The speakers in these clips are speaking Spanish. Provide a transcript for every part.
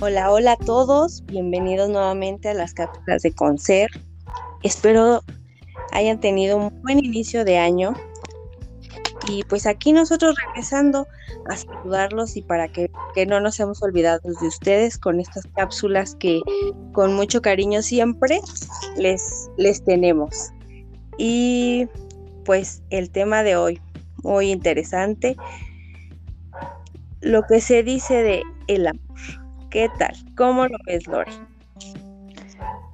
Hola, hola a todos, bienvenidos nuevamente a las cápsulas de Concer. Espero hayan tenido un buen inicio de año y pues aquí nosotros regresando a saludarlos y para que, no nos hemos olvidado de ustedes con estas cápsulas que con mucho cariño siempre les, les tenemos. Y pues el tema de hoy, muy interesante, lo que se dice de el amor. ¿Qué tal? ¿Cómo lo ves, Lore?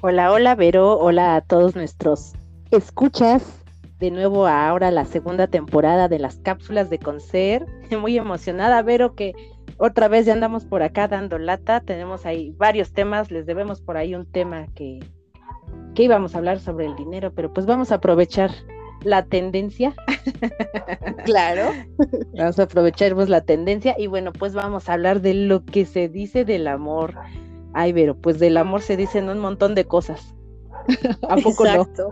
Hola, hola, Vero. Hola a todos nuestros escuchas. De nuevo ahora la segunda temporada de las cápsulas de Concer. Muy emocionada, Vero, que otra vez ya andamos por acá dando lata. Tenemos ahí varios temas. Les debemos por ahí un tema que, que íbamos a hablar sobre el dinero, pero pues vamos a aprovechar la tendencia. Claro. Vamos a aprovecharnos la tendencia y bueno, pues vamos a hablar de lo que se dice del amor. Ay, pero pues del amor se dicen un montón de cosas. ¿A poco Exacto.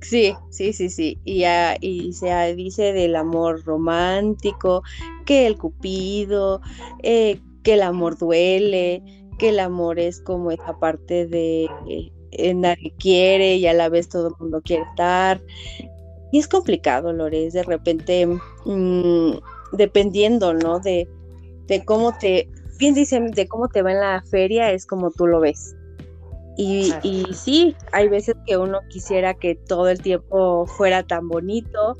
Sí, sí, sí, sí. Y, y se dice del amor romántico, que el cupido, eh, que el amor duele, que el amor es como esa parte de eh, nadie quiere y a la vez todo el mundo quiere estar. Y es complicado, Lores, de repente, mm, dependiendo, ¿no? De, de cómo te, bien dicen, de cómo te va en la feria, es como tú lo ves. Y, y, sí, hay veces que uno quisiera que todo el tiempo fuera tan bonito,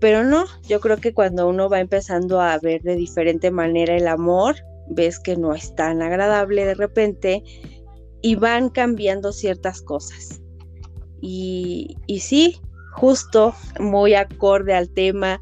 pero no, yo creo que cuando uno va empezando a ver de diferente manera el amor, ves que no es tan agradable de repente y van cambiando ciertas cosas. Y, y sí, justo muy acorde al tema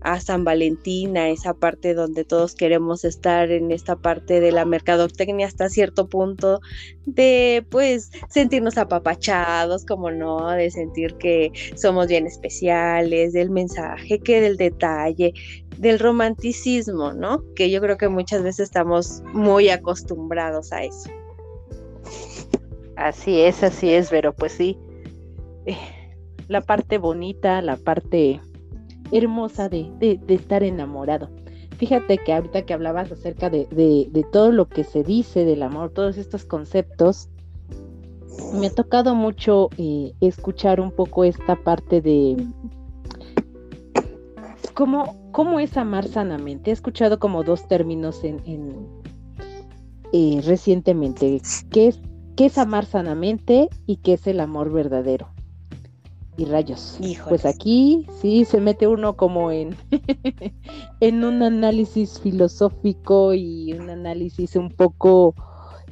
a San Valentín, a esa parte donde todos queremos estar en esta parte de la mercadotecnia hasta cierto punto, de pues sentirnos apapachados, como no, de sentir que somos bien especiales, del mensaje, que del detalle, del romanticismo, ¿no? Que yo creo que muchas veces estamos muy acostumbrados a eso. Así es, así es, pero pues sí. La parte bonita, la parte hermosa de, estar enamorado. Fíjate que ahorita que hablabas acerca de, todo lo que se dice del amor, todos estos conceptos, me ha tocado mucho eh, escuchar un poco esta parte de cómo, cómo es amar sanamente. He escuchado como dos términos en, eh, recientemente, qué es, qué es amar sanamente y qué es el amor verdadero y rayos. Pues aquí sí se mete uno como en, en un análisis filosófico y un análisis un poco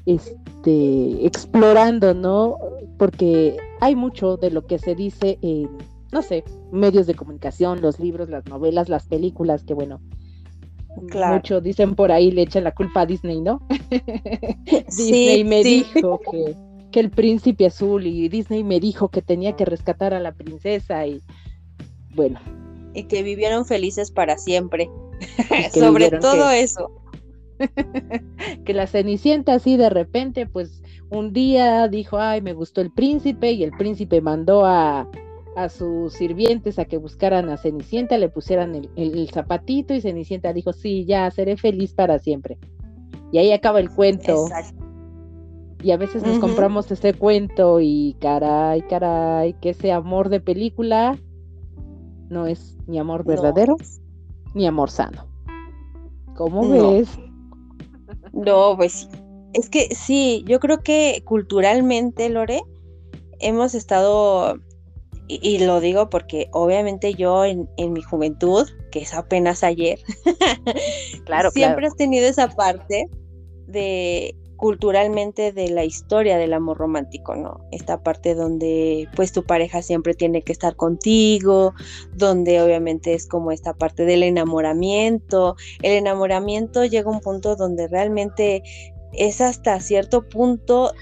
este explorando, ¿no? Porque hay mucho de lo que se dice en, no sé, medios de comunicación, los libros, las novelas, las películas, que bueno, Claro. Mucho dicen por ahí, le echan la culpa a Disney, ¿no? Disney me dijo que el príncipe azul y Disney me dijo que tenía que rescatar a la princesa y bueno. Y que vivieron felices para siempre. Sobre todo eso. que la Cenicienta así de repente, pues un día dijo, ay, me gustó el príncipe y el príncipe mandó a, a sus sirvientes a que buscaran a Cenicienta, le pusieran el, el, zapatito y Cenicienta dijo, sí, ya, seré feliz para siempre. Y ahí acaba el cuento. Exacto. Y a veces nos compramos ese cuento y caray, caray, que ese amor de película no es ni amor verdadero ni amor sano. ¿Cómo ves? No, pues es que sí, yo creo que culturalmente, Lore, hemos estado, y, lo digo porque obviamente yo en, en, mi juventud, que es apenas ayer, claro, siempre has tenido esa parte de culturalmente de la historia del amor romántico, ¿no? Esta parte donde pues tu pareja siempre tiene que estar contigo, donde obviamente es como esta parte del enamoramiento. El enamoramiento llega a un punto donde realmente es hasta cierto punto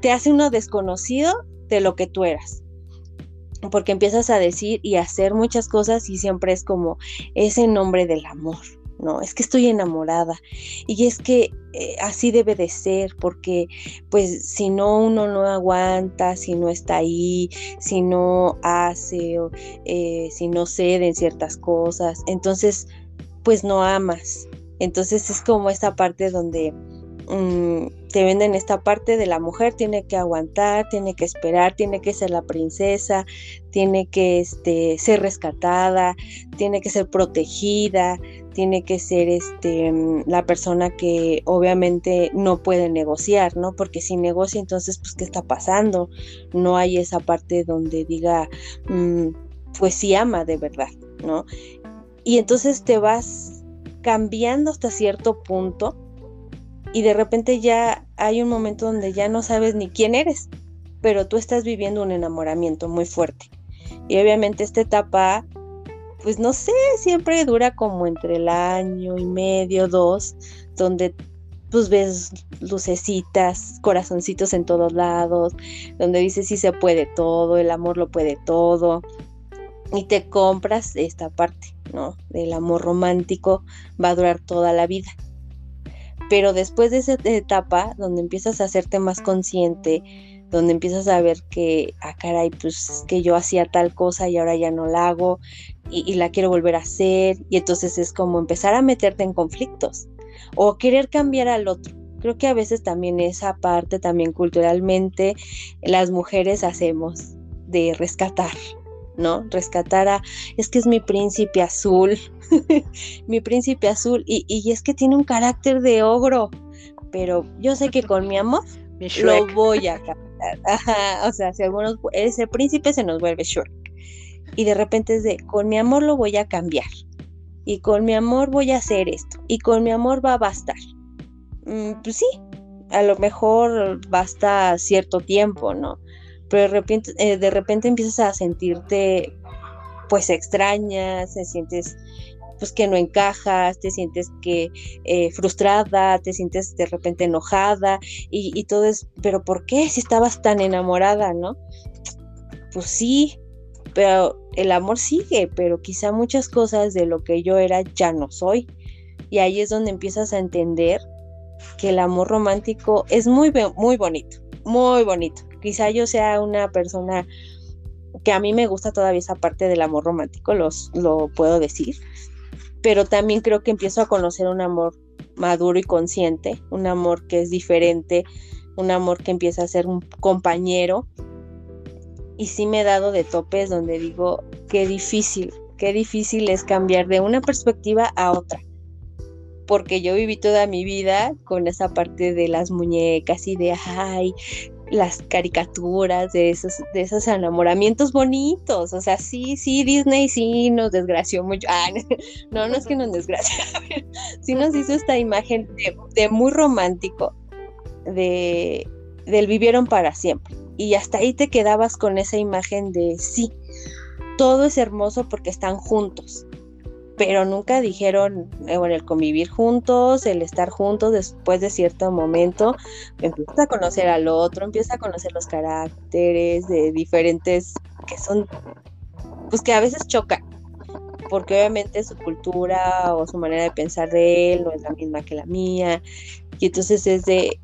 te hace uno desconocido de lo que tú eras. Porque empiezas a decir y hacer muchas cosas y siempre es como ese nombre del amor, no, es que estoy enamorada y es que eh, así debe de ser porque pues si no uno no aguanta, si no está ahí, si no hace, eh, si no cede en ciertas cosas, entonces pues no amas. Entonces es como esta parte donde mm, te venden esta parte de la mujer, tiene que aguantar, tiene que esperar, tiene que ser la princesa, tiene que este, ser rescatada, tiene que ser protegida, tiene que ser este, la persona que obviamente no puede negociar, ¿no? Porque si negocia, entonces, pues, ¿qué está pasando? No hay esa parte donde diga, mm, pues sí ama de verdad, ¿no? Y entonces te vas cambiando hasta cierto punto y de repente ya hay un momento donde ya no sabes ni quién eres, pero tú estás viviendo un enamoramiento muy fuerte. Y obviamente esta etapa, pues no sé, siempre dura como entre el año y medio, dos, donde pues ves lucecitas, corazoncitos en todos lados, donde dices sí se puede todo, el amor lo puede todo, y te compras esta parte, ¿no? Del amor romántico va a durar toda la vida. Pero después de esa etapa, donde empiezas a hacerte más consciente, donde empiezas a ver que, ah, caray, pues que yo hacía tal cosa y ahora ya no la hago y, y la quiero volver a hacer, y entonces es como empezar a meterte en conflictos o querer cambiar al otro. Creo que a veces también esa parte, también culturalmente, las mujeres hacemos de rescatar, ¿no? Rescatar a, es que es mi príncipe azul, mi príncipe azul, y, es que tiene un carácter de ogro, pero yo sé que con mi amor lo voy a cambiar. o sea, si algunos, ese príncipe se nos vuelve Shrek. Y de repente es de, con mi amor lo voy a cambiar. Y con mi amor voy a hacer esto. Y con mi amor va a bastar. Mm, pues sí, a lo mejor basta cierto tiempo, ¿no? pero de repente, eh, de repente empiezas a sentirte pues extraña, te sientes pues que no encajas, te sientes que eh, frustrada, te sientes de repente enojada y, y, todo es, pero ¿por qué si estabas tan enamorada, no? Pues sí, pero el amor sigue, pero quizá muchas cosas de lo que yo era ya no soy. Y ahí es donde empiezas a entender que el amor romántico es muy, muy bonito, muy bonito quizá yo sea una persona que a mí me gusta todavía esa parte del amor romántico, los, lo puedo decir, pero también creo que empiezo a conocer un amor maduro y consciente, un amor que es diferente, un amor que empieza a ser un compañero. Y sí me he dado de topes donde digo, qué difícil, qué difícil es cambiar de una perspectiva a otra. Porque yo viví toda mi vida con esa parte de las muñecas y de, ay, las caricaturas de esos, de esos enamoramientos bonitos. O sea, sí, sí, Disney sí nos desgració mucho. Ah, no, no es que nos desgració, sí nos hizo esta imagen de, muy romántico, de del vivieron para siempre. Y hasta ahí te quedabas con esa imagen de sí, todo es hermoso porque están juntos pero nunca dijeron, eh, bueno, el convivir juntos, el estar juntos después de cierto momento, empieza a conocer al otro, empieza a conocer los caracteres de diferentes que son, pues que a veces chocan, porque obviamente su cultura o su manera de pensar de él no es la misma que la mía, y entonces es de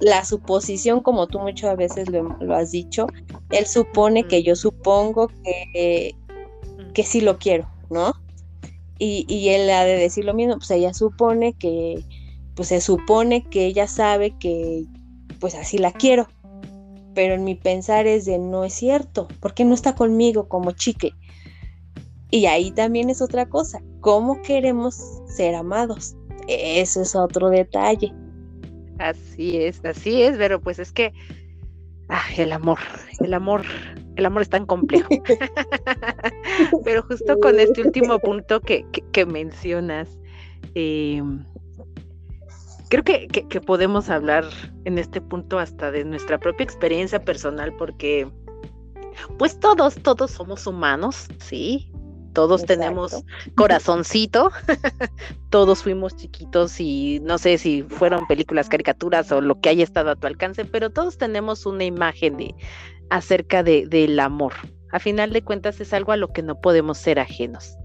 la suposición, como tú muchas veces lo, lo has dicho, él supone que yo supongo que, que sí lo quiero, ¿no? Y, él ha de decir lo mismo, pues ella supone que, pues se supone que ella sabe que pues así la quiero, pero en mi pensar es de no es cierto, porque no está conmigo como chique? Y ahí también es otra cosa, ¿cómo queremos ser amados? Eso es otro detalle. Así es, así es, pero pues es que ah, el amor, el amor el amor es tan complejo. Pero justo con este último punto que, mencionas, eh, creo que, podemos hablar en este punto hasta de nuestra propia experiencia personal, porque pues todos, todos somos humanos, ¿sí? Todos tenemos corazoncito, todos fuimos chiquitos y no sé si fueron películas, caricaturas o lo que haya estado a tu alcance, pero todos tenemos una imagen de, acerca de, del amor. A final de cuentas es algo a lo que no podemos ser ajenos.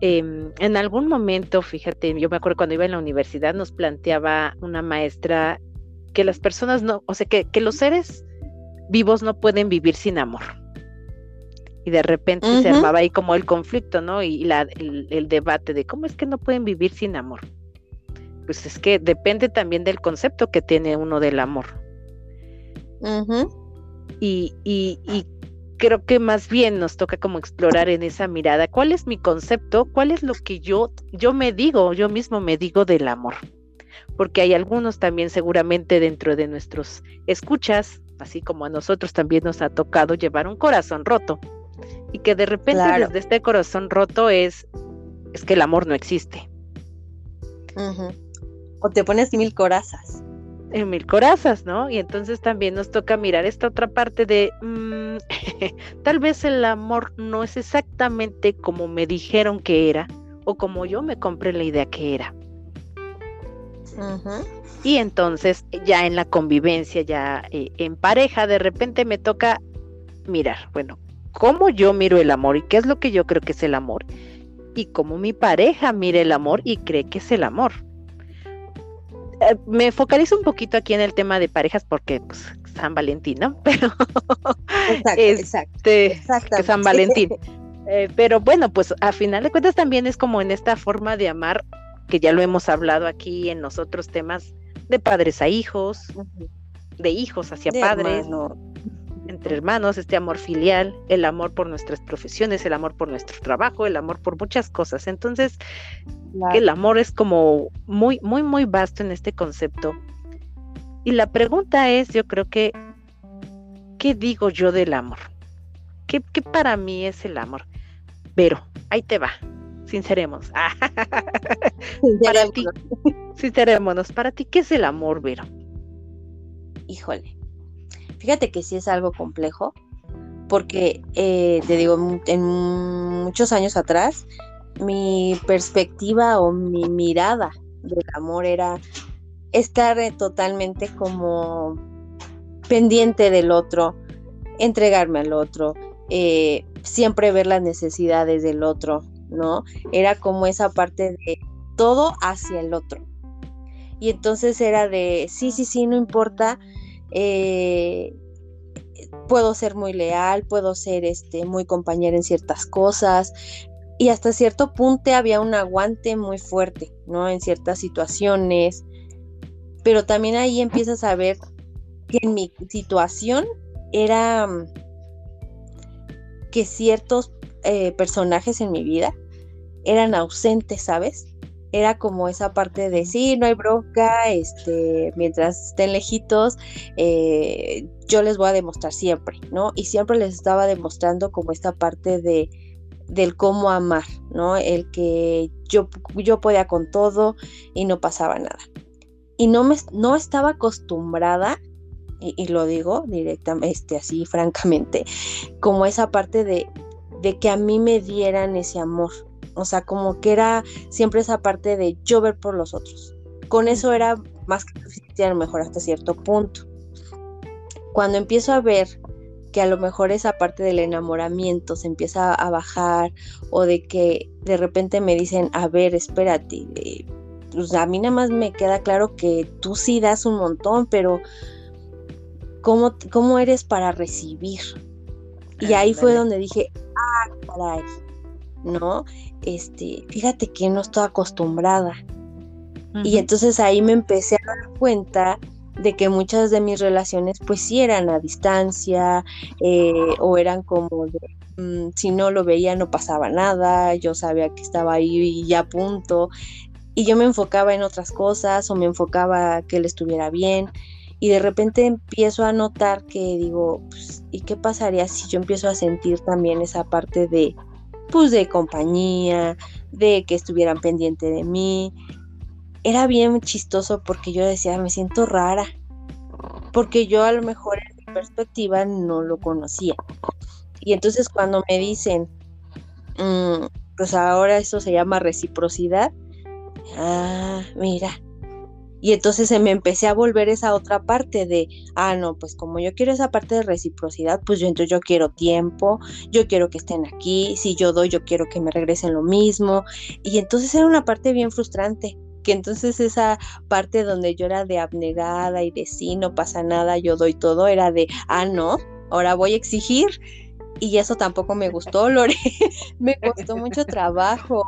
Em, en algún momento, fíjate, yo me acuerdo cuando iba en la universidad, nos planteaba una maestra que las personas no, o sea, que, que los seres vivos no pueden vivir sin amor. Y de repente se armaba ahí como el conflicto, ¿no? Y la, el, el, debate de cómo es que no pueden vivir sin amor. pues es que depende también del concepto que tiene uno del amor. Y, y, y creo que más bien nos toca como explorar en esa mirada cuál es mi concepto, cuál es lo que yo, yo me digo, yo mismo me digo del amor. Porque hay algunos también seguramente dentro de nuestros escuchas, así como a nosotros también nos ha tocado llevar un corazón roto. Y que de repente desde este corazón roto es, es que el amor no existe. O te pones mil corazas en mil corazas, ¿no? Y entonces también nos toca mirar esta otra parte de, mm, tal vez el amor no es exactamente como me dijeron que era o como yo me compré la idea que era. Y entonces ya en la convivencia, ya eh, en pareja, de repente me toca mirar, bueno, cómo yo miro el amor y qué es lo que yo creo que es el amor y cómo mi pareja mira el amor y cree que es el amor. Eh, me focalizo un poquito aquí en el tema de parejas porque pues, San Valentín, ¿no? Pero exacto, este, San Valentín. Eh, pero bueno, pues a final de cuentas también es como en esta forma de amar que ya lo hemos hablado aquí en los otros temas de padres a hijos, de hijos hacia padres, entre hermanos, este amor filial, el amor por nuestras profesiones, el amor por nuestro trabajo, el amor por muchas cosas. Entonces, el amor es como muy, muy, muy vasto en este concepto. Y la pregunta es, yo creo que, ¿qué digo yo del amor? ¿Qué, para mí es el amor? Pero, ahí te va, sinceremos. para ti, sincerémonos, para ti, ¿qué es el amor, Vero? Híjole, fíjate que sí es algo complejo, porque eh, te digo, en muchos años atrás, mi perspectiva o mi mirada del amor era estar eh, totalmente como pendiente del otro, entregarme al otro, eh, siempre ver las necesidades del otro, ¿no? Era como esa parte de todo hacia el otro. Y entonces era de, sí, sí, sí, no importa, eh, puedo ser muy leal, puedo ser este, muy compañera en ciertas cosas, y hasta cierto punto había un aguante muy fuerte, ¿no? En ciertas situaciones, pero también ahí empiezas a ver que en mi situación era mm, que ciertos eh, personajes en mi vida eran ausentes, ¿sabes? Era como esa parte de sí, no hay bronca, este, mientras estén lejitos, eh, yo les voy a demostrar siempre, ¿no? Y siempre les estaba demostrando como esta parte de, del cómo amar, ¿no? El que yo, yo podía con todo y no pasaba nada. Y no, me, no estaba acostumbrada, y, lo digo directamente, este, así francamente, como esa parte de, de que a mí me dieran ese amor. O sea, como que era siempre esa parte de yo ver por los otros. Con eso era más que suficiente, a lo mejor hasta cierto punto. Cuando empiezo a ver que a lo mejor esa parte del enamoramiento se empieza a bajar o de que de repente me dicen, a ver, espérate, pues a mí nada más me queda claro que tú sí das un montón, pero ¿cómo, cómo eres para recibir? Y ahí fue donde dije, ah, caray, ¿no? Este, fíjate que no estoy acostumbrada. Y entonces ahí me empecé a dar cuenta de que muchas de mis relaciones pues sí eran a distancia eh, o eran como de, mm, si no lo veía no pasaba nada, yo sabía que estaba ahí y ya punto, y yo me enfocaba en otras cosas o me enfocaba que él estuviera bien y de repente empiezo a notar que digo, pues, ¿y qué pasaría si yo empiezo a sentir también esa parte de, pues de compañía, de que estuvieran pendiente de mí, era bien chistoso porque yo decía, me siento rara, porque yo a lo mejor en mi perspectiva no lo conocía. Y entonces cuando me dicen, mm, pues ahora eso se llama reciprocidad, ah, mira. Y entonces se me empecé a volver esa otra parte de, ah, no, pues como yo quiero esa parte de reciprocidad, pues yo entonces yo quiero tiempo, yo quiero que estén aquí, si yo doy, yo quiero que me regresen lo mismo. Y entonces era una parte bien frustrante, que entonces esa parte donde yo era de abnegada y de sí, no pasa nada, yo doy todo, era de, ah, no, ahora voy a exigir y eso tampoco me gustó, Lore. me costó mucho trabajo.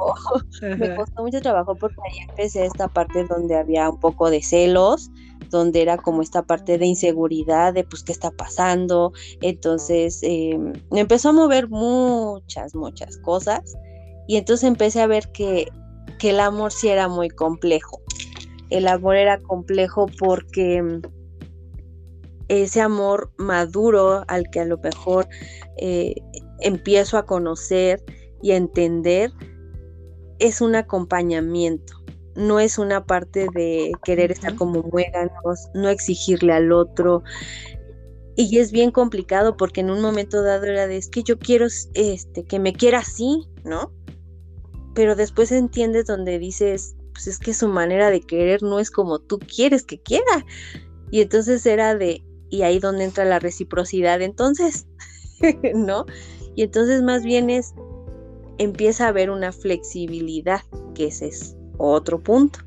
me costó mucho trabajo porque ahí empecé esta parte donde había un poco de celos, donde era como esta parte de inseguridad, de pues qué está pasando. Entonces em, me empezó a mover muchas, muchas cosas. Y entonces empecé a ver que, que el amor sí era muy complejo. El amor era complejo porque em, ese amor maduro al que a lo mejor eh, empiezo a conocer y a entender es un acompañamiento, no es una parte de querer estar como muéganos, no exigirle al otro. Y es bien complicado porque en un momento dado era de es que yo quiero este que me quiera así, ¿no? Pero después entiendes donde dices, pues es que su manera de querer no es como tú quieres que quiera. Y entonces era de y ahí donde entra la reciprocidad entonces, ¿no? Y entonces más bien es, empieza a haber una flexibilidad, que ese es otro punto.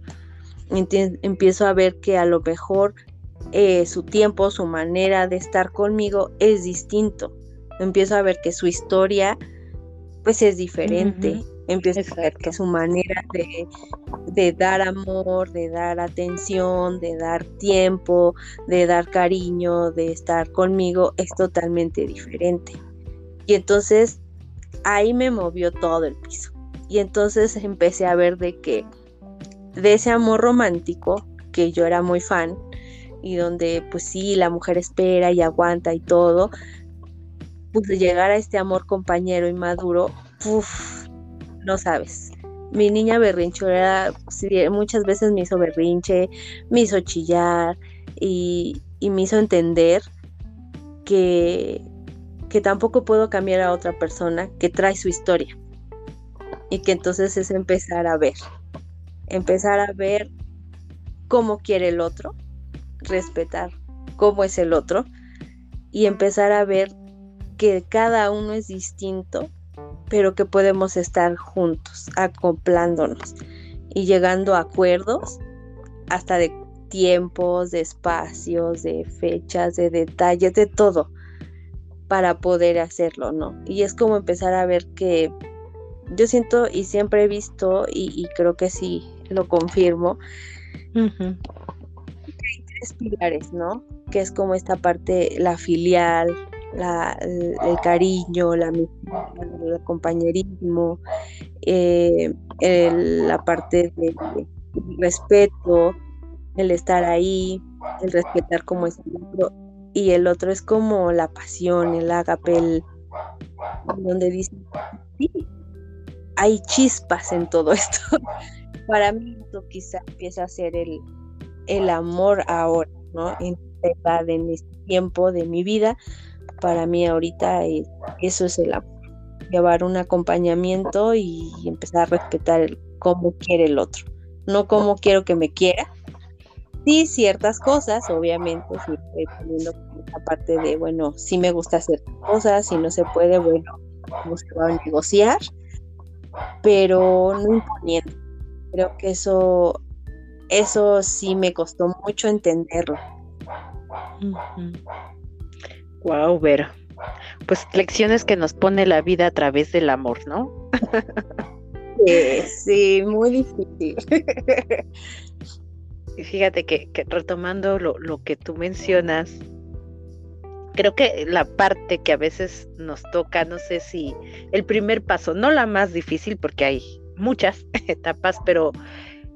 empiezo a ver que a lo mejor eh, su tiempo, su manera de estar conmigo es distinto. Empiezo a ver que su historia, pues es diferente empieza a ver que su manera de, dar amor, de dar atención, de dar tiempo, de dar cariño, de estar conmigo es totalmente diferente. Y entonces ahí me movió todo el piso. Y entonces empecé a ver de que de ese amor romántico, que yo era muy fan, y donde pues sí, la mujer espera y aguanta y todo, pues llegar a este amor compañero y maduro, uff, no sabes. Mi niña berrinchera muchas veces me hizo berrinche, me hizo chillar y, me hizo entender que, que tampoco puedo cambiar a otra persona que trae su historia. Y que entonces es empezar a ver, empezar a ver cómo quiere el otro, respetar cómo es el otro y empezar a ver que cada uno es distinto pero que podemos estar juntos, acoplándonos y llegando a acuerdos hasta de tiempos, de espacios, de fechas, de detalles, de todo para poder hacerlo, ¿no? Y es como empezar a ver que yo siento y siempre he visto y, creo que sí lo confirmo, hay tres pilares, ¿no? Que es como esta parte, la filial, el, cariño, la el compañerismo, eh, la parte del respeto, el estar ahí, el respetar como es el otro. Y el otro es como la pasión, el agape, donde dice, sí, hay chispas en todo esto. Para mí esto quizá empieza a ser el, el amor ahora, ¿no? En en este tiempo de mi vida, para mí ahorita eso es el amor, llevar un acompañamiento y empezar a respetar cómo quiere el otro, no cómo quiero que me quiera. Sí, ciertas cosas, obviamente, estoy poniendo esta parte de, bueno, sí me gusta hacer cosas, si no se puede, bueno, vamos a negociar, pero no imponiendo. Creo que eso, eso sí me costó mucho entenderlo. Wow, Vero. Pues lecciones que nos pone la vida a través del amor, ¿no? sí, muy difícil. Fíjate que, retomando lo, lo, que tú mencionas, creo que la parte que a veces nos toca, no sé si el primer paso, no la más difícil porque hay muchas etapas, pero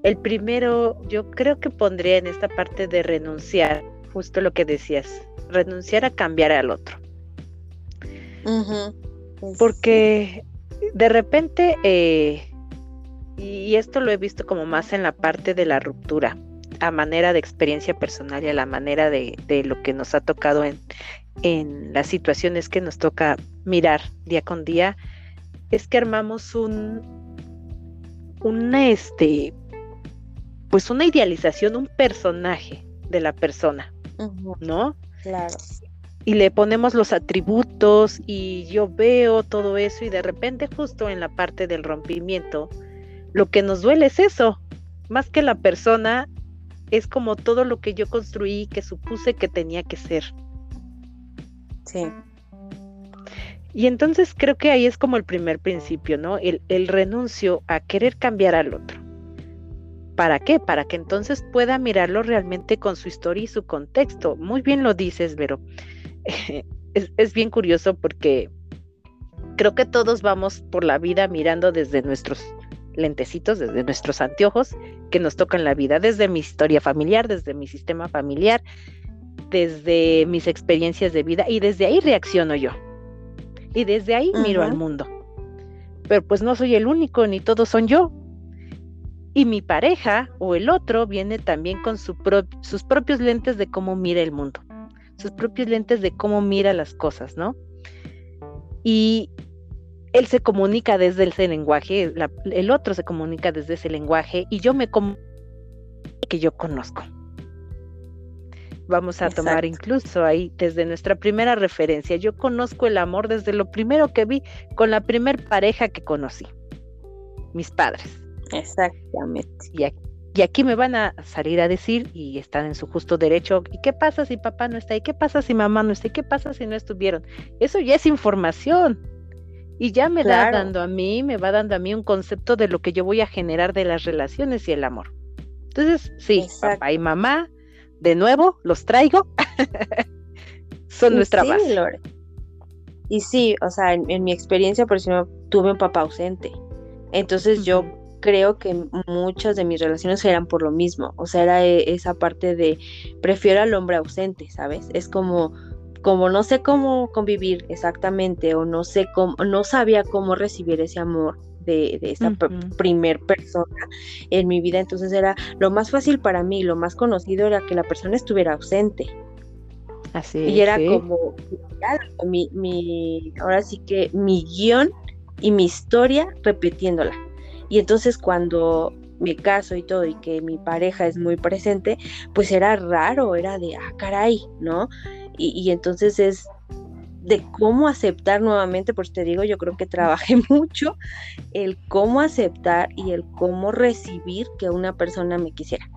el primero yo creo que pondría en esta parte de renunciar, justo lo que decías, renunciar a cambiar al otro. Porque de repente, eh, y esto lo he visto como más en la parte de la ruptura, a manera de experiencia personal y a la manera de, lo que nos ha tocado en, en las situaciones que nos toca mirar día con día, es que armamos un, una, este, pues una idealización, un personaje de la persona, ¿no? Claro. Y le ponemos los atributos y yo veo todo eso y de repente justo en la parte del rompimiento, lo que nos duele es eso, más que la persona, es como todo lo que yo construí que supuse que tenía que ser. Sí. Y entonces creo que ahí es como el primer principio, ¿no? El, el renuncio a querer cambiar al otro. ¿Para qué? Para que entonces pueda mirarlo realmente con su historia y su contexto. Muy bien lo dices, Vero. es, es bien curioso porque creo que todos vamos por la vida mirando desde nuestros lentecitos, desde nuestros anteojos que nos tocan la vida, desde mi historia familiar, desde mi sistema familiar, desde mis experiencias de vida y desde ahí reacciono yo. Y desde ahí miro al mundo. Pero pues no soy el único, ni todos son yo. Y mi pareja o el otro viene también con sus propios lentes de cómo mira el mundo, sus propios lentes de cómo mira las cosas, ¿no? Y él se comunica desde ese lenguaje, el otro se comunica desde ese lenguaje y yo me comunico que yo conozco. Vamos a tomar incluso ahí desde nuestra primera referencia. Yo conozco el amor desde lo primero que vi con la primer pareja que conocí, mis padres. Exactamente. Y aquí, y aquí me van a salir a decir, y están en su justo derecho, ¿y qué pasa si papá no está? ¿Y qué pasa si mamá no está? ¿Y qué pasa si no estuvieron? Eso ya es información. Y ya me va dando a mí, me va dando a mí un concepto de lo que yo voy a generar de las relaciones y el amor. Entonces, sí, papá y mamá de nuevo, los traigo. Son nuestra base. Y sí, o sea, en, mi experiencia, por ejemplo, tuve un papá ausente. Entonces yo creo que muchas de mis relaciones eran por lo mismo. O sea, era e, esa parte de prefiero al hombre ausente, ¿sabes? Es como como no sé cómo convivir exactamente o no sé cómo no sabía cómo recibir ese amor de, esa primer persona en mi vida, entonces era lo más fácil para mí, lo más conocido era que la persona estuviera ausente. Así Y era como mi, mi, ahora sí que mi guion y mi historia repitiéndola. Y entonces cuando me caso y todo y que mi pareja es muy presente, pues era raro, era de, ah, caray, ¿no? Y, y entonces es de cómo aceptar nuevamente, pues te digo, yo creo que trabajé mucho el cómo aceptar y el cómo recibir que una persona me quisiera.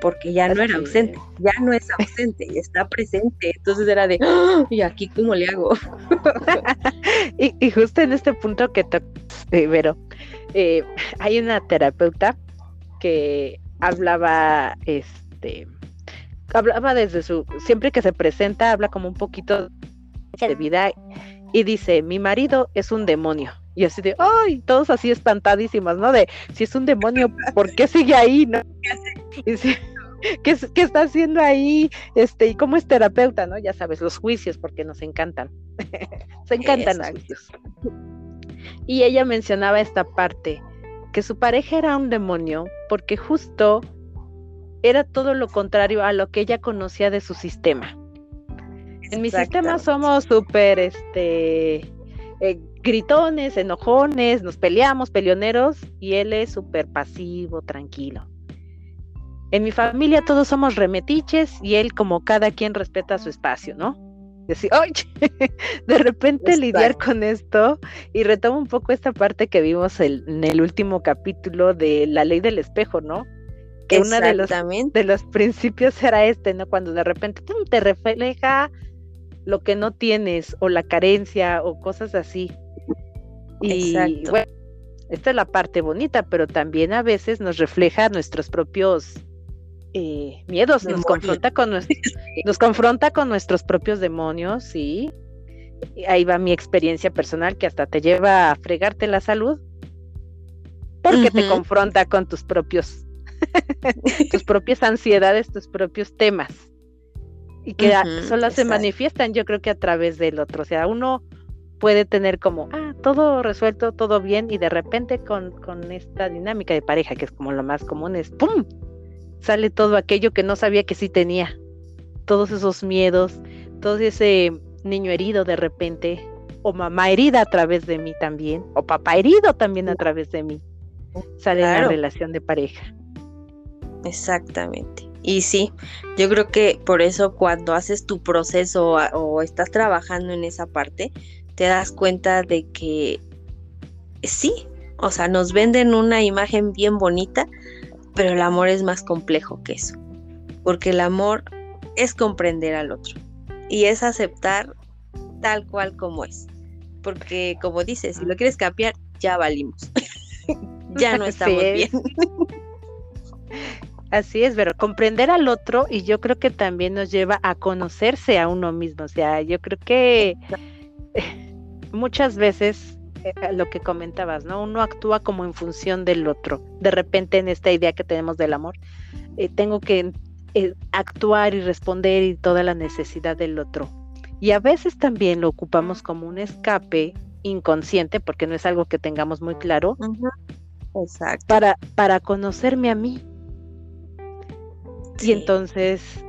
Porque ya no era ausente, ya no es ausente, está presente. Entonces era de, ¡Ah! ¿y aquí cómo le hago? y, justo en este punto que tocas, pero eh, hay una terapeuta que hablaba, este, hablaba desde su, siempre que se presenta, habla como un poquito de vida y dice, mi marido es un demonio. Y así de, ay, todos así espantadísimos, ¿no? De, si es un demonio, ¿por qué sigue ahí? ¿No? Y ¿qué, ¿qué, está haciendo ahí? Este, y cómo es terapeuta, ¿no? Ya sabes, los juicios, porque nos encantan. Se encantan los juicios. Y ella mencionaba esta parte, que su pareja era un demonio, porque justo era todo lo contrario a lo que ella conocía de su sistema. En mi sistema somos súper, este, eh, gritones, enojones, nos peleamos, peleoneros, y él es súper pasivo, tranquilo. En mi familia todos somos remetiches y él como cada quien respeta su espacio, ¿no? Decir, oye, de repente lidiar con esto y retomo un poco esta parte que vimos en el último capítulo de la ley del espejo, ¿no? Que uno de los, de los principios era este, ¿no? Cuando de repente te refleja lo que no tienes o la carencia o cosas así. Y bueno, esta es la parte bonita, pero también a veces nos refleja nuestros propios eh, miedos, nos confronta, con nos confronta con nuestros propios demonios, sí. ahí va mi experiencia personal que hasta te lleva a fregarte la salud porque te confronta con tus propios tus propias ansiedades, tus propios temas y que solo se manifiestan yo creo que a través del otro. O sea, uno puede tener como, ah, todo resuelto, todo bien, y de repente con, con esta dinámica de pareja, que es como lo más común, es ¡pum! Sale todo aquello que no sabía que sí tenía. Todos esos miedos, todo ese niño herido de repente, o mamá herida a través de mí también, o papá herido también a través de mí. Sale la relación de pareja. Exactamente. Y sí, yo creo que por eso cuando haces tu proceso o, estás trabajando en esa parte, te das cuenta de que sí, o sea, nos venden una imagen bien bonita, pero el amor es más complejo que eso. Porque el amor es comprender al otro y es aceptar tal cual como es. porque como dices, si lo quieres cambiar, ya valimos. ya no estamos bien. Así es, pero comprender al otro y yo creo que también nos lleva a conocerse a uno mismo. O sea, yo creo que muchas veces lo que comentabas, ¿no? Uno actúa como en función del otro. De repente en esta idea que tenemos del amor, eh, tengo que eh, actuar y responder y toda la necesidad del otro. Y a veces también lo ocupamos como un escape inconsciente, porque no es algo que tengamos muy claro, Exacto. Para, para conocerme a mí. Y entonces,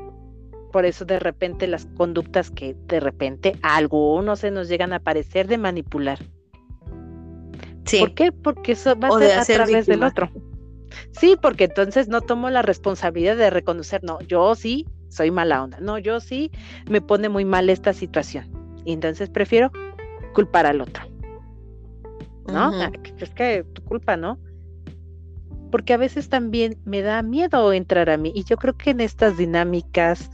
por eso de repente las conductas que de repente a algunos se nos llegan a parecer de manipular. Sí. ¿Por qué? Porque eso va a ser a través del otro. Sí, porque entonces no tomo la responsabilidad de reconocer, no, yo sí soy mala onda, no, yo sí me pone muy mal esta situación. Y entonces prefiero culpar al otro. ¿No? Es que tu culpa, ¿no? porque a veces también me da miedo entrar a mí y yo creo que en estas dinámicas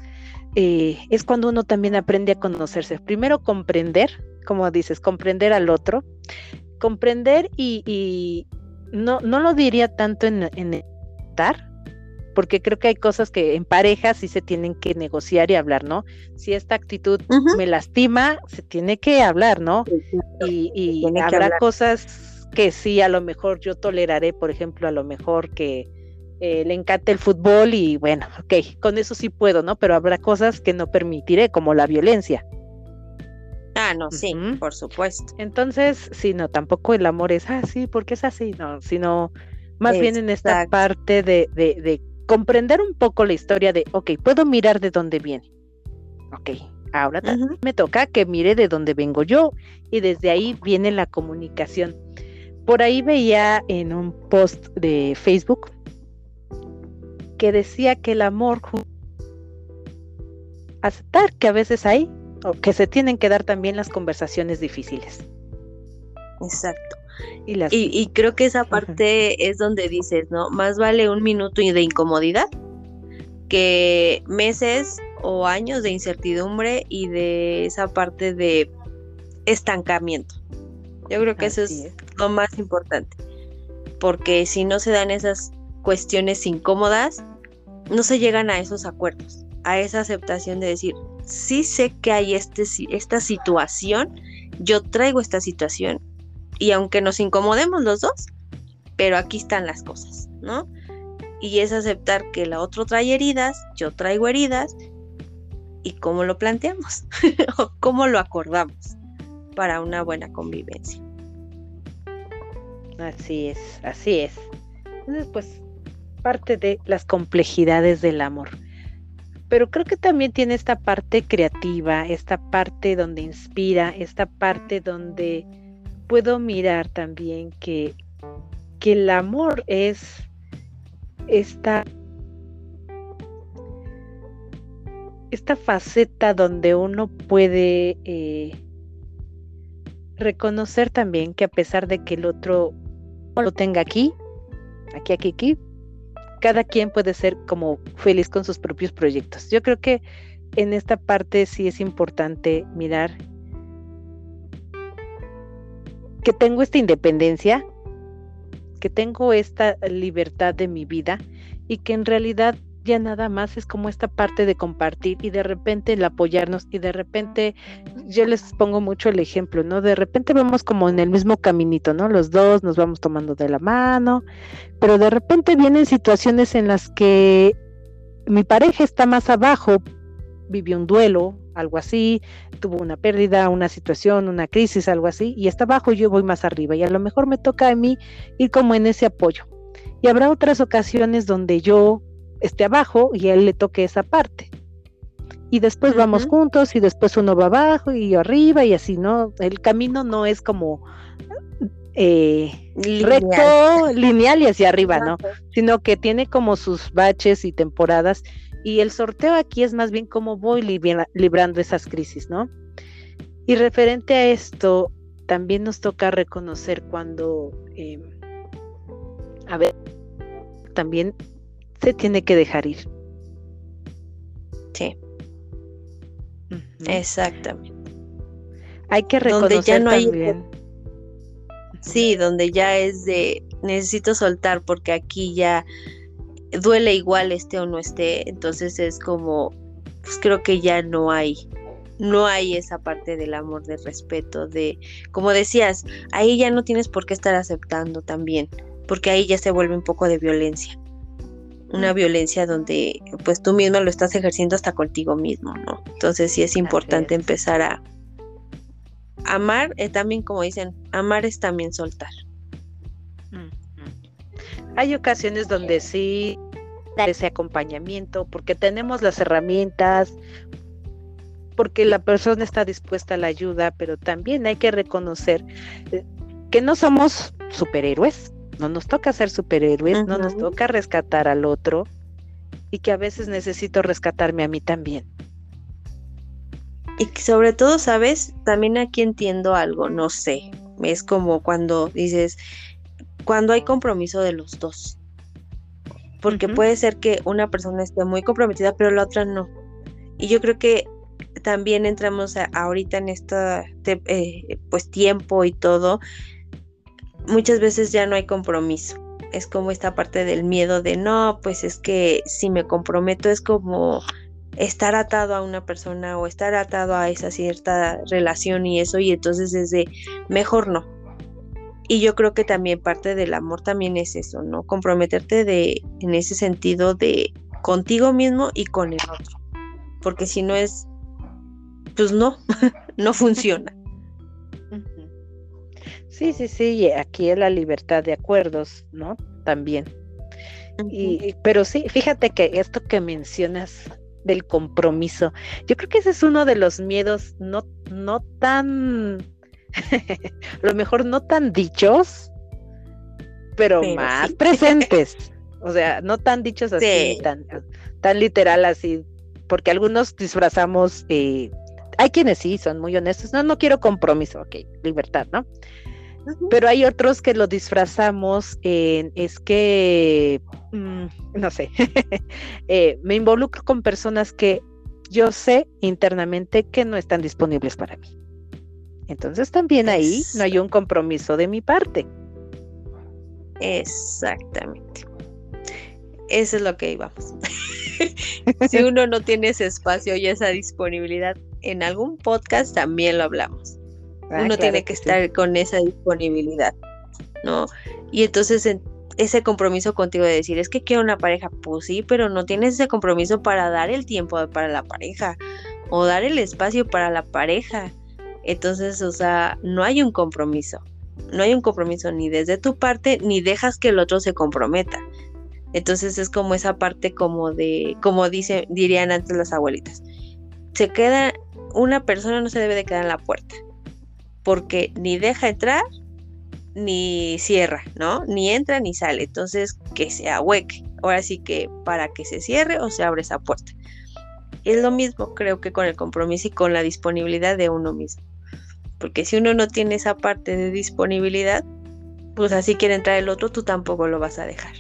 eh, es cuando uno también aprende a conocerse. Primero comprender, como dices, comprender al otro, comprender y, no, no lo diría tanto en, en estar, porque creo que hay cosas que en pareja sí se tienen que negociar y hablar, ¿no? Si esta actitud me lastima, se tiene que hablar, ¿no? Y, y habrá cosas que sí, a lo mejor yo toleraré, por ejemplo, a lo mejor que eh, le encante el fútbol y bueno, ok, con eso sí puedo, ¿no? Pero habrá cosas que no permitiré, como la violencia. Ah, no, sí, por supuesto. Entonces, sí, no, tampoco el amor es, ah, sí, porque es así, no, sino más bien en esta parte de, de, de comprender un poco la historia de, ok, puedo mirar de dónde viene. Ok, ahora me toca que mire de dónde vengo yo y desde ahí viene la comunicación. Por ahí veía en un post de Facebook que decía que el amor aceptar que a veces hay que se tienen que dar también las conversaciones difíciles. Exacto. Y, y, creo que esa parte es donde dices, ¿no? Más vale un minuto de incomodidad que meses o años de incertidumbre y de esa parte de estancamiento. Yo creo que eso es, lo más importante, porque si no se dan esas cuestiones incómodas, no se llegan a esos acuerdos, a esa aceptación de decir, sí sé que hay este, esta situación, yo traigo esta situación, y aunque nos incomodemos los dos, pero aquí están las cosas, ¿no? Y es aceptar que la otro trae heridas, yo traigo heridas, y cómo lo planteamos, o cómo lo acordamos para una buena convivencia. Así es, así es. Entonces, pues, parte de las complejidades del amor. Pero creo que también tiene esta parte creativa, esta parte donde inspira, esta parte donde puedo mirar también que, que el amor es esta, esta faceta donde uno puede eh, reconocer también que a pesar de que el otro lo tenga aquí, aquí, aquí, aquí, cada quien puede ser como feliz con sus propios proyectos. Yo creo que en esta parte sí es importante mirar que tengo esta independencia, que tengo esta libertad de mi vida y que en realidad ya nada más es como esta parte de compartir y de repente el apoyarnos y de repente yo les pongo mucho el ejemplo, ¿no? De repente vamos como en el mismo caminito, ¿no? Los dos nos vamos tomando de la mano, pero de repente vienen situaciones en las que mi pareja está más abajo, vivió un duelo, algo así, tuvo una pérdida, una situación, una crisis, algo así, y está abajo yo voy más arriba y a lo mejor me toca a mí ir como en ese apoyo. Y habrá otras ocasiones donde yo esté abajo y a él le toque esa parte. Y después vamos juntos y después uno va abajo y arriba y así, ¿no? El camino no es como eh, recto, lineal y hacia arriba, ¿no? Sino que tiene como sus baches y temporadas y el sorteo aquí es más bien como voy librando esas crisis, ¿no? Y referente a esto, también nos toca reconocer cuando, em, a ver, también se tiene que dejar ir. Sí. Exactamente. Hay que reconocer donde ya no hay Sí, donde ya es de necesito soltar porque aquí ya duele igual este o no esté, entonces es como pues creo que ya no hay no hay esa parte del amor, del respeto, de, como decías, ahí ya no tienes por qué estar aceptando también, porque ahí ya se vuelve un poco de violencia. Una violencia donde pues tú mismo lo estás ejerciendo hasta contigo mismo, ¿no? Entonces sí es importante empezar a amar, eh, también como dicen, amar es también soltar. Hay ocasiones donde sí dar ese acompañamiento porque tenemos las herramientas, porque la persona está dispuesta a la ayuda, pero también hay que reconocer eh, que no somos superhéroes, no nos toca ser superhéroes, no nos toca rescatar al otro y que a veces necesito rescatarme a mí también. Y sobre todo, ¿sabes? También aquí entiendo algo, no sé, es como cuando dices, cuando hay compromiso de los dos. Porque puede ser que una persona esté muy comprometida, pero la otra no. Y yo creo que también entramos ahorita en este pues tiempo y todo, muchas veces ya no hay compromiso. Es como esta parte del miedo de no, pues es que si me comprometo es como estar atado a una persona o estar atado a esa cierta relación y eso y entonces es de mejor no. Y yo creo que también parte del amor también es eso, ¿no? Comprometerte de en ese sentido de contigo mismo y con el otro. Porque si no es pues no, no funciona. Sí, sí, sí, aquí es la libertad de acuerdos, ¿no? También. y, pero sí, fíjate que esto que mencionas del compromiso, yo creo que ese es uno de los miedos no, no tan, a lo mejor no tan dichos, pero, más presentes. O sea, no tan dichos así, tan, tan literal así, porque algunos disfrazamos eh, hay quienes sí son muy honestos, no, no quiero compromiso, ok, libertad, ¿no? Pero hay otros que lo disfrazamos en, es que, mm, no sé, eh, me involucro con personas que yo sé internamente que no están disponibles para mí. Entonces también ahí no hay un compromiso de mi parte. Exactamente. Eso es lo que íbamos. si uno no tiene ese espacio y esa disponibilidad, en algún podcast también lo hablamos. Ah, uno tiene que, estar con esa disponibilidad, ¿no? Y entonces ese compromiso contigo de decir, es que quiero una pareja, pues sí, pero no tienes ese compromiso para dar el tiempo para la pareja o dar el espacio para la pareja. Entonces, o sea, no hay un compromiso. No hay un compromiso ni desde tu parte, ni dejas que el otro se comprometa. Entonces es como esa parte como de, como dice, dirían antes las abuelitas. Se queda, una persona no se debe de quedar en la puerta, porque ni deja entrar, ni cierra, ¿no? Ni entra ni sale. Entonces, que se ahueque. Ahora sí que para que se cierre o se abre esa puerta. Es lo mismo, creo que con el compromiso y con la disponibilidad de uno mismo. Porque si uno no tiene esa parte de disponibilidad, pues así quiere entrar el otro, tú tampoco lo vas a dejar.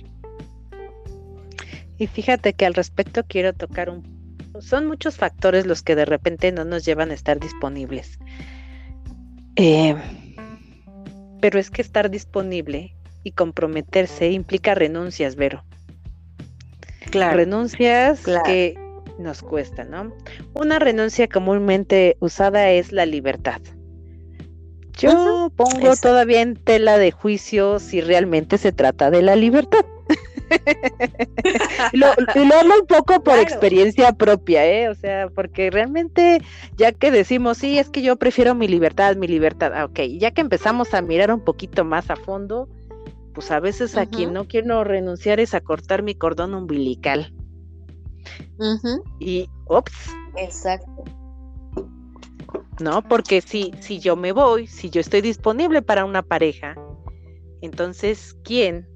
Y fíjate que al respecto quiero tocar un... Son muchos factores los que de repente no nos llevan a estar disponibles. Eh, pero es que estar disponible y comprometerse implica renuncias, Vero. Claro. Renuncias que nos cuestan, ¿no? Una renuncia comúnmente usada es la libertad. Yo pongo todavía en tela de juicio si realmente se trata de la libertad. lo, lo hablo un poco por experiencia propia, ¿eh? O sea, porque realmente, ya que decimos, sí, es que yo prefiero mi libertad, mi libertad, ah, ok, ya que empezamos a mirar un poquito más a fondo, pues a veces aquí no quiero renunciar es a cortar mi cordón umbilical. Y, ups. Exacto. ¿No? Porque si, si yo me voy, si yo estoy disponible para una pareja, entonces, ¿quién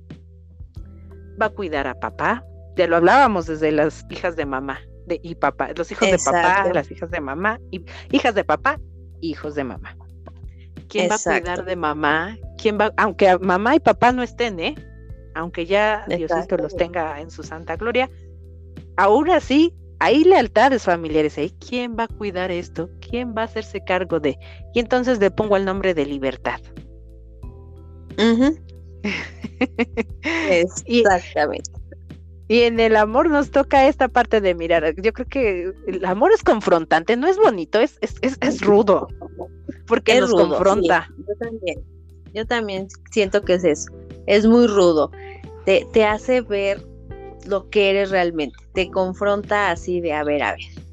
va a cuidar a papá. Ya lo hablábamos desde las hijas de mamá de, y papá, los hijos de papá, las hijas de mamá, y hijas de papá, hijos de mamá. ¿Quién va a cuidar de mamá? ¿Quién va, aunque mamá y papá no estén, ¿eh? Aunque ya Diosito los tenga en su santa gloria, aún así, hay lealtades familiares ahí. ¿Quién va a cuidar esto? ¿Quién va a hacerse cargo de? Y entonces le pongo el nombre de libertad. Exactamente. Y, en el amor nos toca esta parte de mirar. Yo creo que el amor es confrontante, no es bonito, es, es, es, rudo. Porque nos confronta. Yo también. Yo también siento que es eso. Es muy rudo. Te, te hace ver lo que eres realmente. Te confronta así de, a ver, a ver,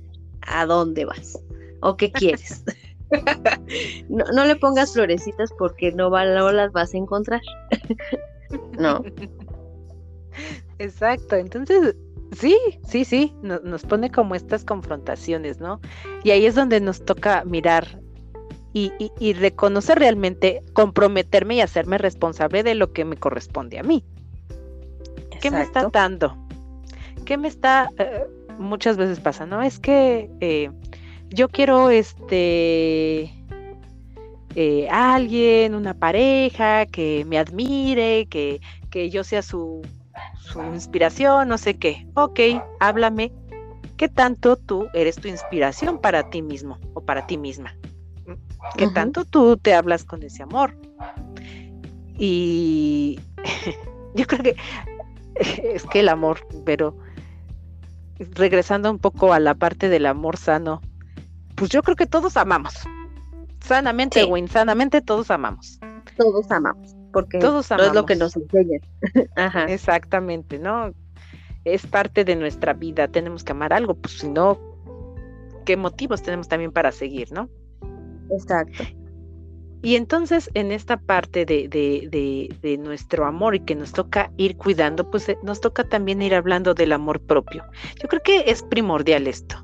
¿a dónde vas? ¿O qué quieres? no, le pongas florecitas porque no, va, las vas a encontrar. no. Exacto, entonces sí, sí, sí, nos pone como estas confrontaciones, ¿no? Y ahí es donde nos toca mirar y, y, reconocer realmente, comprometerme y hacerme responsable de lo que me corresponde a mí. ¿Qué me está dando? ¿Qué me está... Eh, muchas veces pasa, ¿no? Es que eh, yo quiero este... Eh, alguien, una pareja que me admire, que, que yo sea su, su inspiración, no sé qué. Ok, háblame. ¿Qué tanto tú eres tu inspiración para ti mismo o para ti misma? ¿Qué tanto tú te hablas con ese amor? Y yo creo que es que el amor, pero regresando un poco a la parte del amor sano, pues yo creo que todos amamos. Sanamente o insanamente todos amamos. Todos amamos, porque todos es lo que nos enseñan. Exactamente, ¿no? Es parte de nuestra vida, tenemos que amar algo, pues si no, ¿qué motivos tenemos también para seguir, no? Exacto. Y entonces en esta parte de, de, de, nuestro amor y que nos toca ir cuidando, pues eh, nos toca también ir hablando del amor propio. Yo creo que es primordial esto.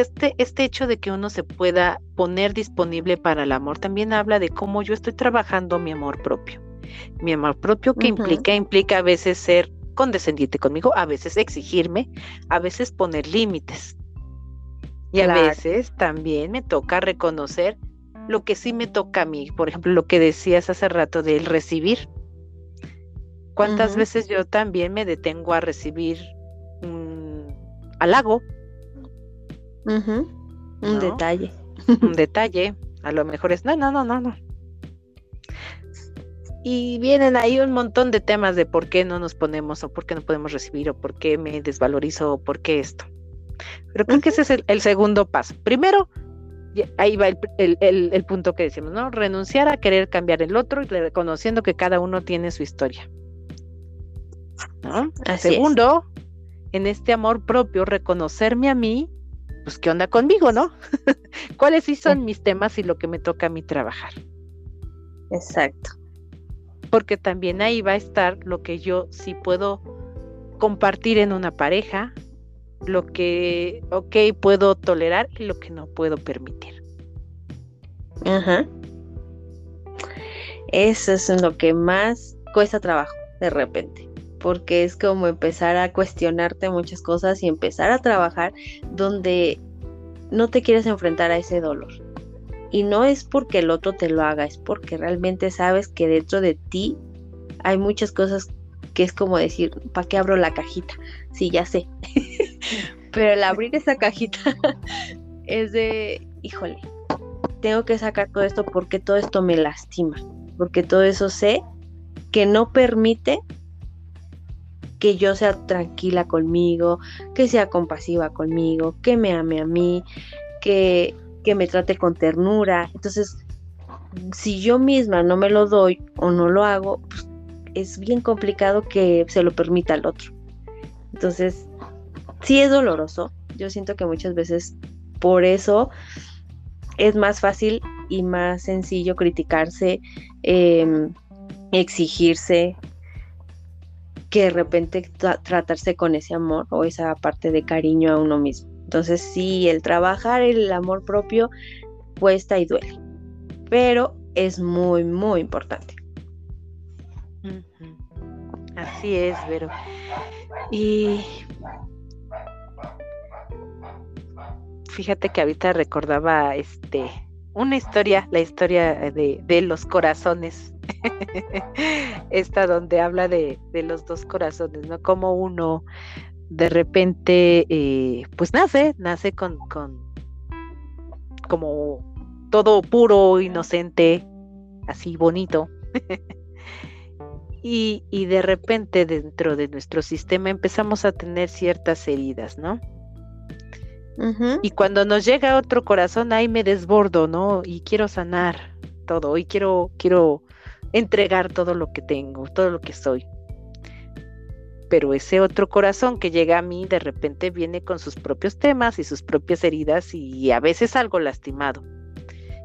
Este, este hecho de que uno se pueda poner disponible para el amor también habla de cómo yo estoy trabajando mi amor propio. Mi amor propio que implica, implica a veces ser condescendiente conmigo, a veces exigirme, a veces poner límites. Y a veces también me toca reconocer lo que sí me toca a mí, por ejemplo, lo que decías hace rato del recibir. ¿Cuántas veces yo también me detengo a recibir un halago? Un detalle. Un detalle. A lo mejor es, no, no, no, no, no. Y vienen ahí un montón de temas de por qué no nos ponemos o por qué no podemos recibir o por qué me desvalorizo o por qué esto. Pero creo que ese es el segundo paso. Primero, ahí va el, punto que decimos, ¿no? Renunciar a querer cambiar el otro y reconociendo que cada uno tiene su historia. ¿no? Segundo, en este amor propio, reconocerme a mí, pues qué onda conmigo, ¿no? ¿Cuáles sí son mis temas y lo que me toca a mí trabajar? Exacto. Porque también ahí va a estar lo que yo sí puedo compartir en una pareja, lo que, ok, puedo tolerar y lo que no puedo permitir. Ajá. Eso es lo que más cuesta trabajo de repente, porque es como empezar a cuestionarte muchas cosas y empezar a trabajar donde no te quieres enfrentar a ese dolor. Y no es porque el otro te lo haga, es porque realmente sabes que dentro de ti hay muchas cosas que es como decir, ¿para qué abro la cajita? Sí, ya sé. Pero el abrir esa cajita es de, híjole, tengo que sacar todo esto porque todo esto me lastima, porque todo eso sé que no permite que yo sea tranquila conmigo, que sea compasiva conmigo, que me ame a mí, que, que me trate con ternura. Entonces, si yo misma no me lo doy o no lo hago, pues es bien complicado que se lo permita al otro. Entonces, sí es doloroso. Yo siento que muchas veces por eso es más fácil y más sencillo criticarse, em, exigirse, que de repente tratarse con ese amor o esa parte de cariño a uno mismo. Entonces sí, el trabajar el amor propio cuesta y duele, pero es muy, muy importante. Así es, Vero. Y fíjate que ahorita recordaba este una historia, la historia de, de los corazones. Esta donde habla de, de, los dos corazones, ¿no? Como uno de repente, eh, pues nace, nace con, con como todo puro, inocente, así bonito. y, y, de repente dentro de nuestro sistema empezamos a tener ciertas heridas, ¿no? Y cuando nos llega otro corazón, ahí me desbordo, ¿no? Y quiero sanar todo, y quiero, quiero entregar todo lo que tengo, todo lo que soy. Pero ese otro corazón que llega a mí de repente viene con sus propios temas y sus propias heridas y a veces algo lastimado.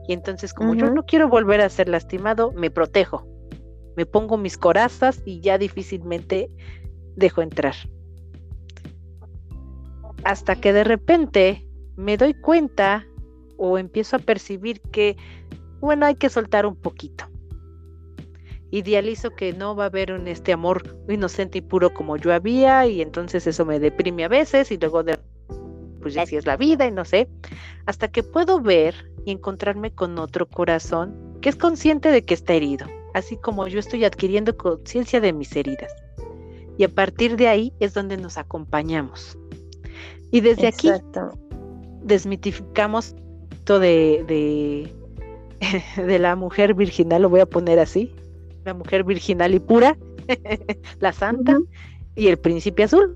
Y entonces como yo no quiero volver a ser lastimado, me protejo, me pongo mis corazas y ya difícilmente dejo entrar. Hasta que de repente me doy cuenta o empiezo a percibir que, bueno, hay que soltar un poquito idealizo que no va a haber un este amor inocente y puro como yo había y entonces eso me deprime a veces y luego de pues ya así es la vida y no sé, hasta que puedo ver y encontrarme con otro corazón que es consciente de que está herido, así como yo estoy adquiriendo conciencia de mis heridas. Y a partir de ahí es donde nos acompañamos. Y desde aquí desmitificamos todo de, de, de la mujer virginal, lo voy a poner así, la mujer virginal y pura, la santa y el príncipe azul.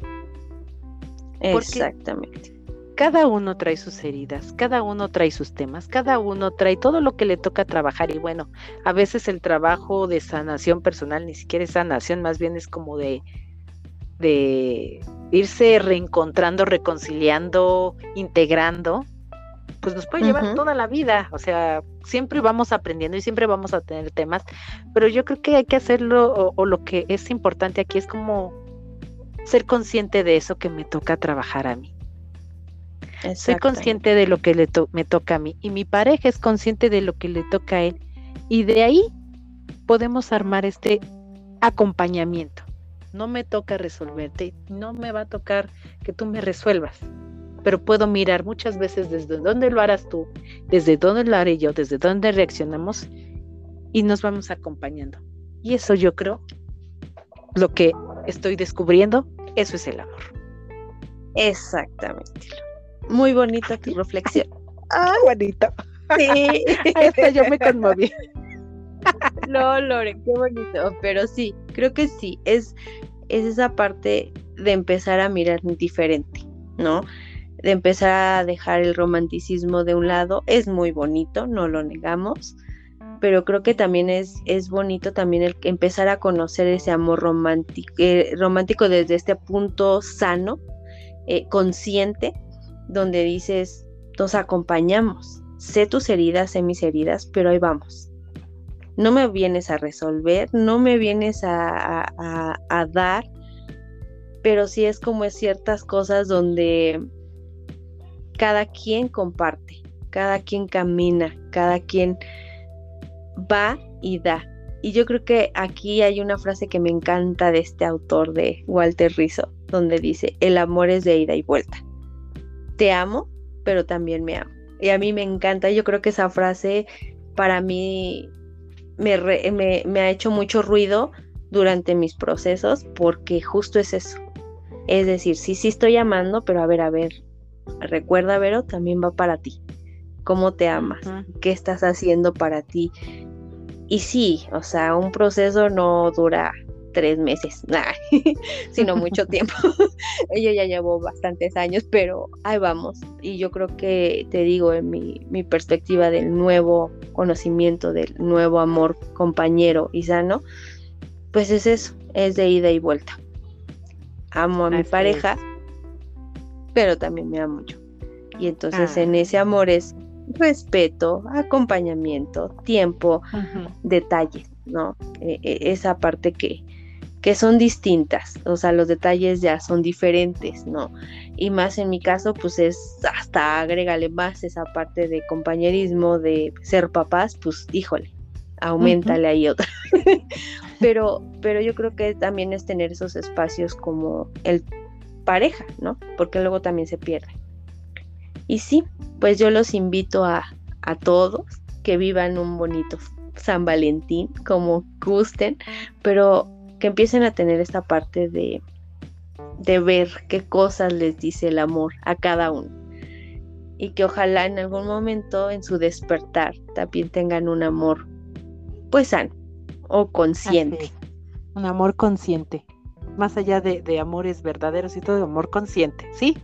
Exactamente. Cada uno trae sus heridas, cada uno trae sus temas, cada uno trae todo lo que le toca trabajar y bueno, a veces el trabajo de sanación personal ni siquiera es sanación, más bien es como de de irse reencontrando, reconciliando, integrando pues nos puede llevar toda la vida, o sea, siempre vamos aprendiendo y siempre vamos a tener temas, pero yo creo que hay que hacerlo o, lo que es importante aquí es como ser consciente de eso que me toca trabajar a mí. Soy consciente de lo que le me toca a mí y mi pareja es consciente de lo que le toca a él y de ahí podemos armar este acompañamiento. No me toca resolverte, no me va a tocar que tú me resuelvas pero puedo mirar muchas veces desde dónde lo harás tú, desde dónde lo haré yo, desde dónde reaccionamos y nos vamos acompañando. Y eso yo creo, lo que estoy descubriendo, eso es el amor. Exactamente. Muy bonita tu reflexión. Ah, bonito. Sí. Hasta yo me conmoví. No, Lore, qué bonito. Pero sí, creo que sí, es, es esa parte de empezar a mirar diferente, ¿no? De empezar a dejar el romanticismo de un lado. Es muy bonito, no lo negamos, pero creo que también es, es bonito también el empezar a conocer ese amor romántico, eh, romántico desde este punto sano, eh, consciente, donde dices, nos acompañamos, sé tus heridas, sé mis heridas, pero ahí vamos. No me vienes a resolver, no me vienes a, a dar, pero sí es como ciertas cosas donde cada quien comparte, cada quien camina, cada quien va y da. Y yo creo que aquí hay una frase que me encanta de este autor de Walter Rizzo, donde dice, el amor es de ida y vuelta. Te amo, pero también me amo. Y a mí me encanta, yo creo que esa frase para mí me, ha hecho mucho ruido durante mis procesos porque justo es eso. Es decir, sí, sí estoy amando, pero a ver, a ver, Recuerda, Vero, también va para ti. ¿Cómo te amas? ¿Qué estás haciendo para ti? Y sí, o sea, un proceso no dura tres meses, sino mucho tiempo. Yo ya llevo bastantes años, pero ahí vamos. Y yo creo que, te digo, en mi, mi perspectiva del nuevo conocimiento, del nuevo amor compañero y sano, pues es eso, es de ida y vuelta. Amo a mi pareja, pero también me amo yo. Y entonces en ah. ese amor es respeto, acompañamiento, tiempo, detalles, ¿no? E, e, esa parte que, que son distintas, o sea, los detalles ya son diferentes, ¿no? Y más en mi caso, pues es hasta agrégale más esa parte de compañerismo, de ser papás, pues híjole, aumentale ahí otra. pero, pero yo creo que también es tener esos espacios como el pareja, ¿no? Porque luego también se pierde. Y sí, pues yo los invito a, a todos que vivan un bonito San Valentín, como gusten, pero que empiecen a tener esta parte de, de ver qué cosas les dice el amor a cada uno. Y que ojalá en algún momento en su despertar también tengan un amor pues sano o consciente. Un amor consciente. Más allá de, de, amores verdaderos y todo, amor consciente, ¿sí?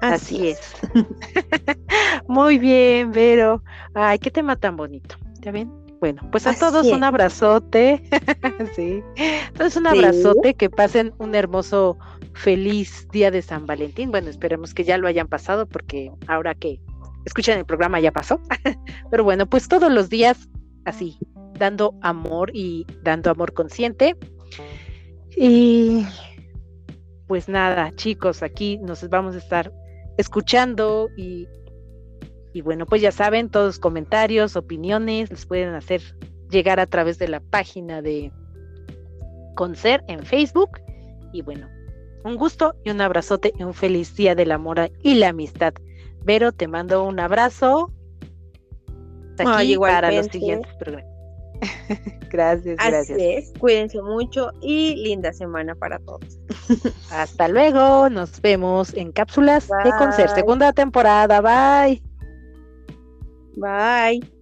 Así, es. Muy bien, Vero. Ay, qué tema tan bonito. ¿Ya ven? Bueno, pues a todos un abrazote. sí. Entonces un abrazote, que pasen un hermoso, feliz día de San Valentín. Bueno, esperemos que ya lo hayan pasado porque ahora que escuchan el programa ya pasó. Pero bueno, pues todos los días así, dando amor y dando amor consciente. Y pues nada, chicos, aquí nos vamos a estar escuchando y y bueno, pues ya saben, todos comentarios, opiniones, les pueden hacer llegar a través de la página de Concer en Facebook. Y bueno, un gusto y un abrazote y un feliz día del amor y la amistad. Vero, te mando un abrazo. Aquí para los siguientes programas. gracias, gracias. Cuídense mucho y linda semana para todos. Hasta luego. Nos vemos en cápsulas de Concer, segunda temporada. Bye. Bye.